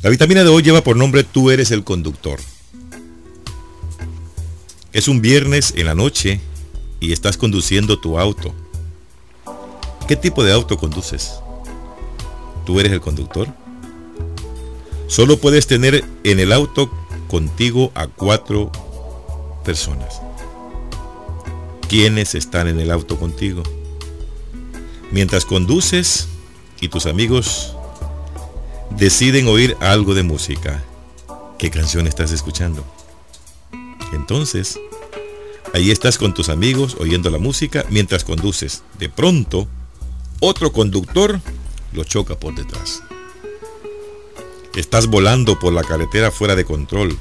La vitamina de hoy lleva por nombre Tú eres el conductor. Es un viernes en la noche y estás conduciendo tu auto. ¿Qué tipo de auto conduces? ¿Tú eres el conductor? Solo puedes tener en el auto contigo a cuatro personas. ¿Quiénes están en el auto contigo? Mientras conduces y tus amigos deciden oír algo de música, ¿qué canción estás escuchando? Entonces, ahí estás con tus amigos oyendo la música mientras conduces. De pronto, otro conductor lo choca por detrás. Estás volando por la carretera fuera de control.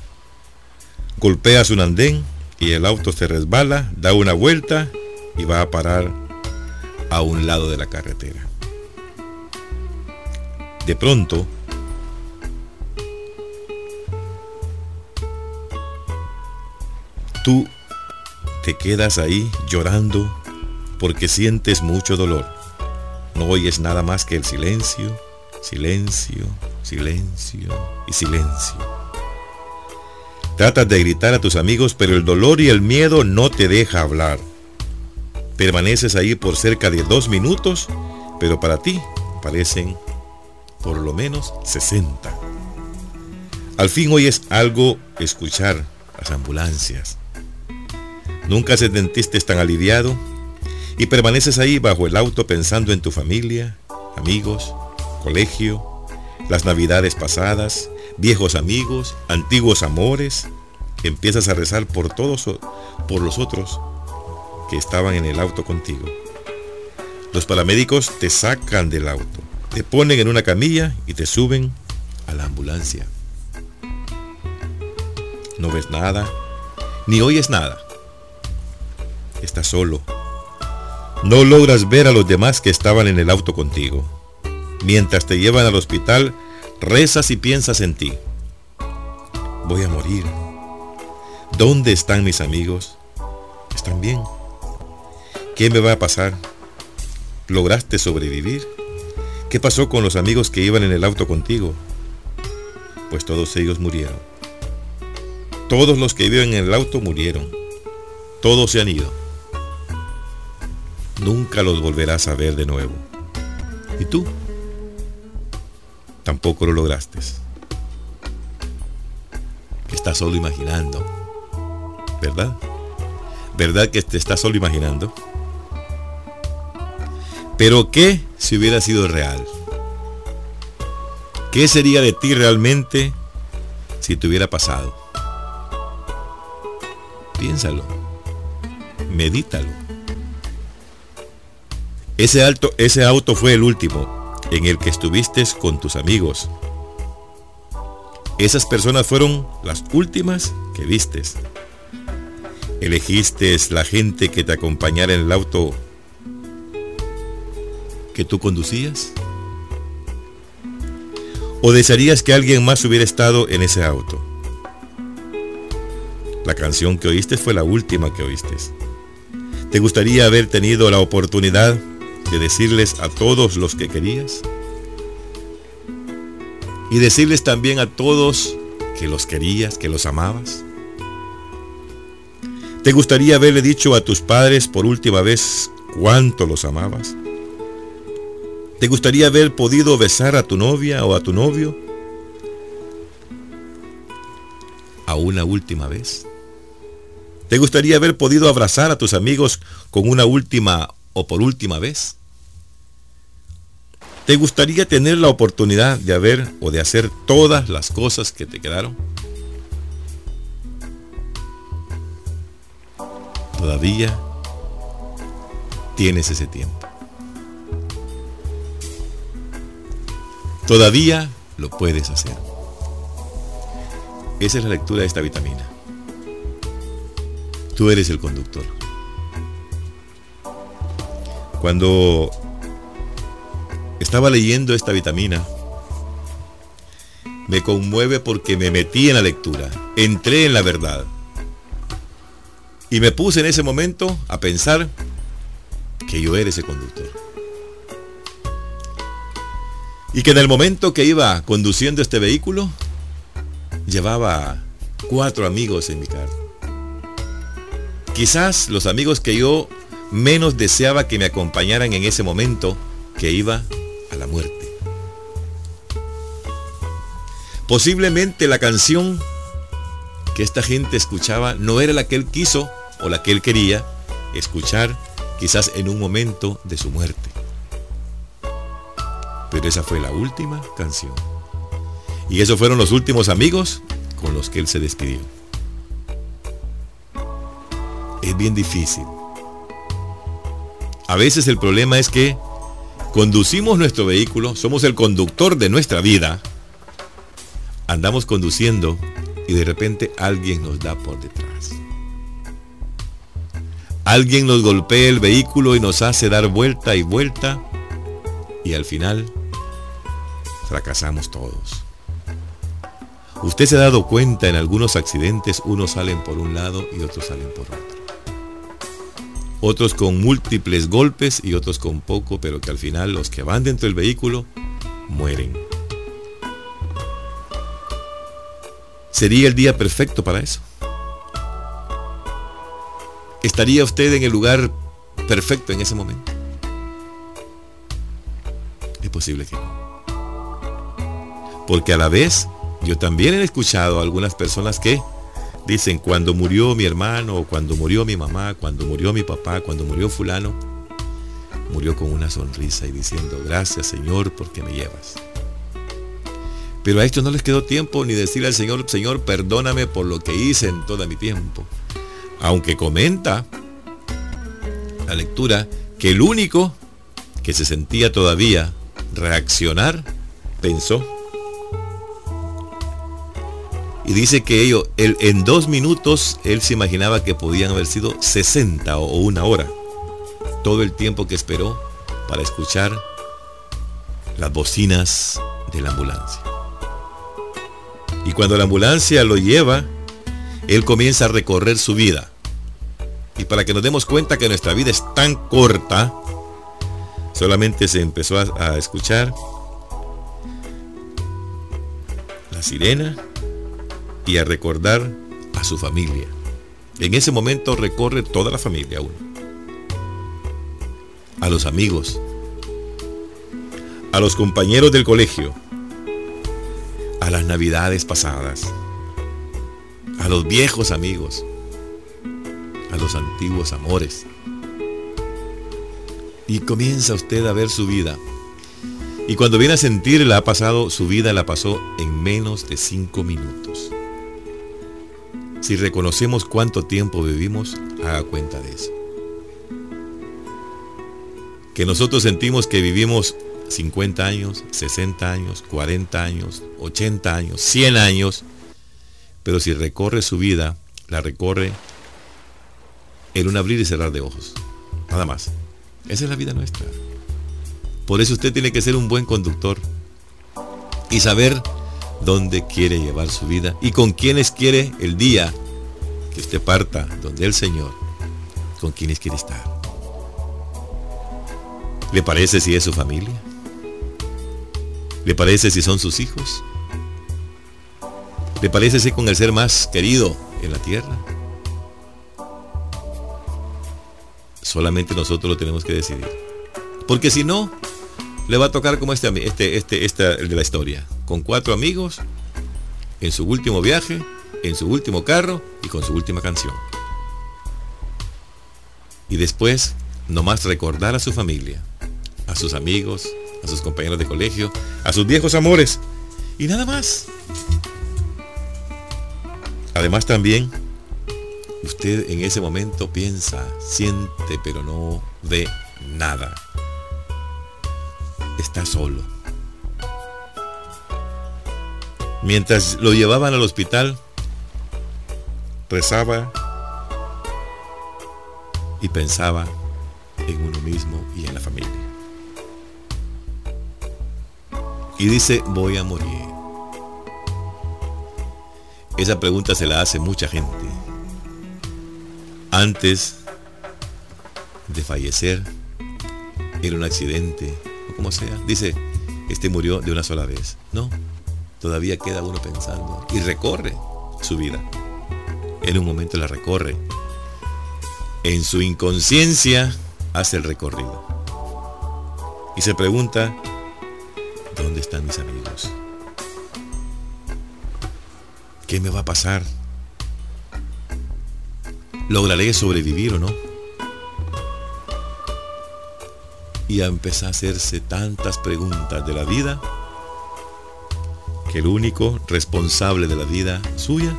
Golpeas un andén y el auto se resbala, da una vuelta y va a parar a un lado de la carretera. De pronto, tú te quedas ahí llorando porque sientes mucho dolor. No oyes nada más que el silencio, silencio, silencio y silencio. Tratas de gritar a tus amigos, pero el dolor y el miedo no te deja hablar. Permaneces ahí por cerca de dos minutos, pero para ti parecen por lo menos 60. Al fin oyes algo escuchar, las ambulancias. Nunca se sentiste tan aliviado y permaneces ahí bajo el auto pensando en tu familia, amigos, colegio, las navidades pasadas, viejos amigos, antiguos amores. Empiezas a rezar por todos, por los otros que estaban en el auto contigo. Los paramédicos te sacan del auto, te ponen en una camilla y te suben a la ambulancia. No ves nada, ni oyes nada. Estás solo. No logras ver a los demás que estaban en el auto contigo. Mientras te llevan al hospital, rezas y piensas en ti. Voy a morir. ¿Dónde están mis amigos? ¿Están bien? ¿Qué me va a pasar? ¿Lograste sobrevivir? ¿Qué pasó con los amigos que iban en el auto contigo? Pues todos ellos murieron. Todos los que viven en el auto murieron. Todos se han ido. Nunca los volverás a ver de nuevo. ¿Y tú? tampoco lo lograste. Estás solo imaginando. ¿Verdad? ¿Verdad que te estás solo imaginando? Pero ¿qué si hubiera sido real? ¿Qué sería de ti realmente si te hubiera pasado? Piénsalo. Medítalo. Ese, ese auto fue el último en el que estuviste con tus amigos. Esas personas fueron las últimas que vistes. Elegiste la gente que te acompañara en el auto que tú conducías. ¿O desearías que alguien más hubiera estado en ese auto? La canción que oíste fue la última que oíste. ¿Te gustaría haber tenido la oportunidad de decirles a todos los que querías y decirles también a todos que los querías, que los amabas. ¿Te gustaría haberle dicho a tus padres por última vez cuánto los amabas? ¿Te gustaría haber podido besar a tu novia o a tu novio? ¿A una última vez? ¿Te gustaría haber podido abrazar a tus amigos con una última o por última vez? ¿Te gustaría tener la oportunidad de haber o de hacer todas las cosas que te quedaron? Todavía tienes ese tiempo. Todavía lo puedes hacer. Esa es la lectura de esta vitamina. Tú eres el conductor. Cuando estaba leyendo esta vitamina, me conmueve porque me metí en la lectura, entré en la verdad. Y me puse en ese momento a pensar que yo era ese conductor. Y que en el momento que iba conduciendo este vehículo, llevaba cuatro amigos en mi carro. Quizás los amigos que yo menos deseaba que me acompañaran en ese momento que iba a la muerte. Posiblemente la canción que esta gente escuchaba no era la que él quiso o la que él quería escuchar quizás en un momento de su muerte. Pero esa fue la última canción. Y esos fueron los últimos amigos con los que él se despidió. Es bien difícil. A veces el problema es que conducimos nuestro vehículo, somos el conductor de nuestra vida, andamos conduciendo y de repente alguien nos da por detrás. Alguien nos golpea el vehículo y nos hace dar vuelta y vuelta y al final fracasamos todos. Usted se ha dado cuenta en algunos accidentes, unos salen por un lado y otros salen por otro. Otros con múltiples golpes y otros con poco, pero que al final los que van dentro del vehículo mueren. Sería el día perfecto para eso. ¿Estaría usted en el lugar perfecto en ese momento? Es posible que no. Porque a la vez yo también he escuchado a algunas personas que dicen, cuando murió mi hermano, cuando murió mi mamá, cuando murió mi papá, cuando murió fulano, murió con una sonrisa y diciendo, gracias Señor porque me llevas. Pero a estos no les quedó tiempo ni decirle al Señor, Señor, perdóname por lo que hice en todo mi tiempo. Aunque comenta la lectura que el único que se sentía todavía reaccionar pensó y dice que ello, él, en dos minutos él se imaginaba que podían haber sido 60 o una hora. Todo el tiempo que esperó para escuchar las bocinas de la ambulancia. Y cuando la ambulancia lo lleva, él comienza a recorrer su vida. Y para que nos demos cuenta que nuestra vida es tan corta, solamente se empezó a, a escuchar la sirena y a recordar a su familia. En ese momento recorre toda la familia uno. A los amigos, a los compañeros del colegio, a las navidades pasadas, a los viejos amigos, a los antiguos amores. Y comienza usted a ver su vida. Y cuando viene a sentir, la ha pasado, su vida la pasó en menos de cinco minutos. Si reconocemos cuánto tiempo vivimos, haga cuenta de eso. Que nosotros sentimos que vivimos 50 años, 60 años, 40 años, 80 años, 100 años, pero si recorre su vida, la recorre en un abrir y cerrar de ojos. Nada más. Esa es la vida nuestra. Por eso usted tiene que ser un buen conductor y saber dónde quiere llevar su vida y con quiénes quiere el día que usted parta donde el Señor, con quienes quiere estar. ¿Le parece si es su familia? ¿Le parece si son sus hijos? ¿Le parece si con el ser más querido en la tierra? Solamente nosotros lo tenemos que decidir. Porque si no, le va a tocar como este, este, este, de la historia con cuatro amigos en su último viaje, en su último carro y con su última canción. Y después, nomás recordar a su familia, a sus amigos, a sus compañeros de colegio, a sus viejos amores y nada más. Además también, usted en ese momento piensa, siente, pero no ve nada. Está solo Mientras lo llevaban al hospital, rezaba y pensaba en uno mismo y en la familia. Y dice, voy a morir. Esa pregunta se la hace mucha gente. Antes de fallecer, era un accidente, como sea. Dice, este murió de una sola vez. No, todavía queda uno pensando y recorre su vida. En un momento la recorre. En su inconsciencia hace el recorrido. Y se pregunta, ¿dónde están mis amigos? ¿Qué me va a pasar? ¿Lograré sobrevivir o no? Y empezar a hacerse tantas preguntas de la vida que el único responsable de la vida suya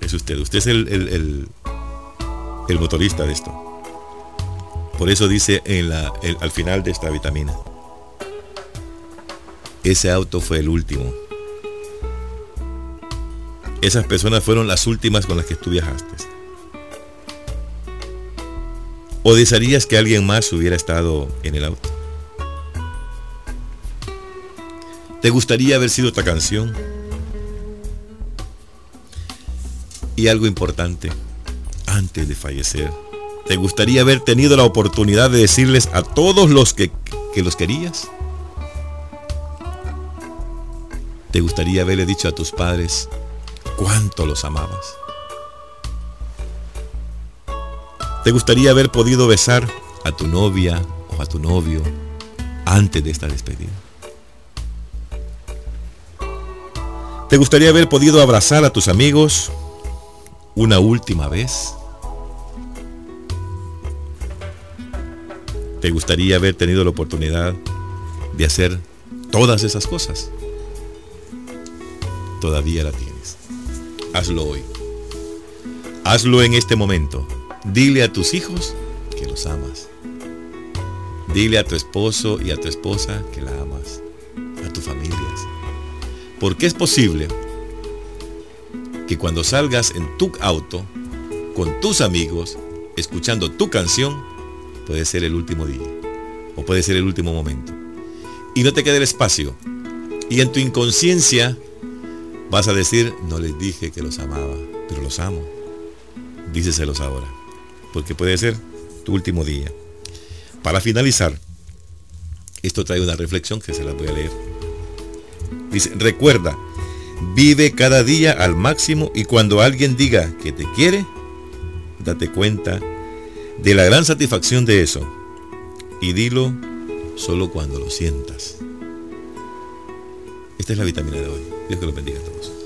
es usted. Usted es el, el, motorista de esto. Por eso dice al final de esta vitamina, ese auto fue el último. Esas personas fueron las últimas con las que tú viajaste. ¿O desearías que alguien más hubiera estado en el auto? ¿Te gustaría haber sido otra canción? Y algo importante, antes de fallecer, ¿te gustaría haber tenido la oportunidad de decirles a todos los que, que los querías? ¿Te gustaría haberle dicho a tus padres cuánto los amabas? ¿Te gustaría haber podido besar a tu novia o a tu novio antes de esta despedida? ¿Te gustaría haber podido abrazar a tus amigos una última vez? ¿Te gustaría haber tenido la oportunidad de hacer todas esas cosas? Todavía la tienes. Hazlo hoy. Hazlo en este momento. Dile a tus hijos que los amas. Dile a tu esposo y a tu esposa que la amas. A tus familias. Porque es posible que cuando salgas en tu auto, con tus amigos, escuchando tu canción, puede ser el último día. O puede ser el último momento. Y no te quede el espacio. Y en tu inconsciencia vas a decir, no les dije que los amaba, pero los amo. Díceselos ahora porque puede ser tu último día. Para finalizar, esto trae una reflexión que se la voy a leer. Dice, recuerda, vive cada día al máximo y cuando alguien diga que te quiere, date cuenta de la gran satisfacción de eso. Y dilo solo cuando lo sientas. Esta es la vitamina de hoy. Dios que lo bendiga a todos.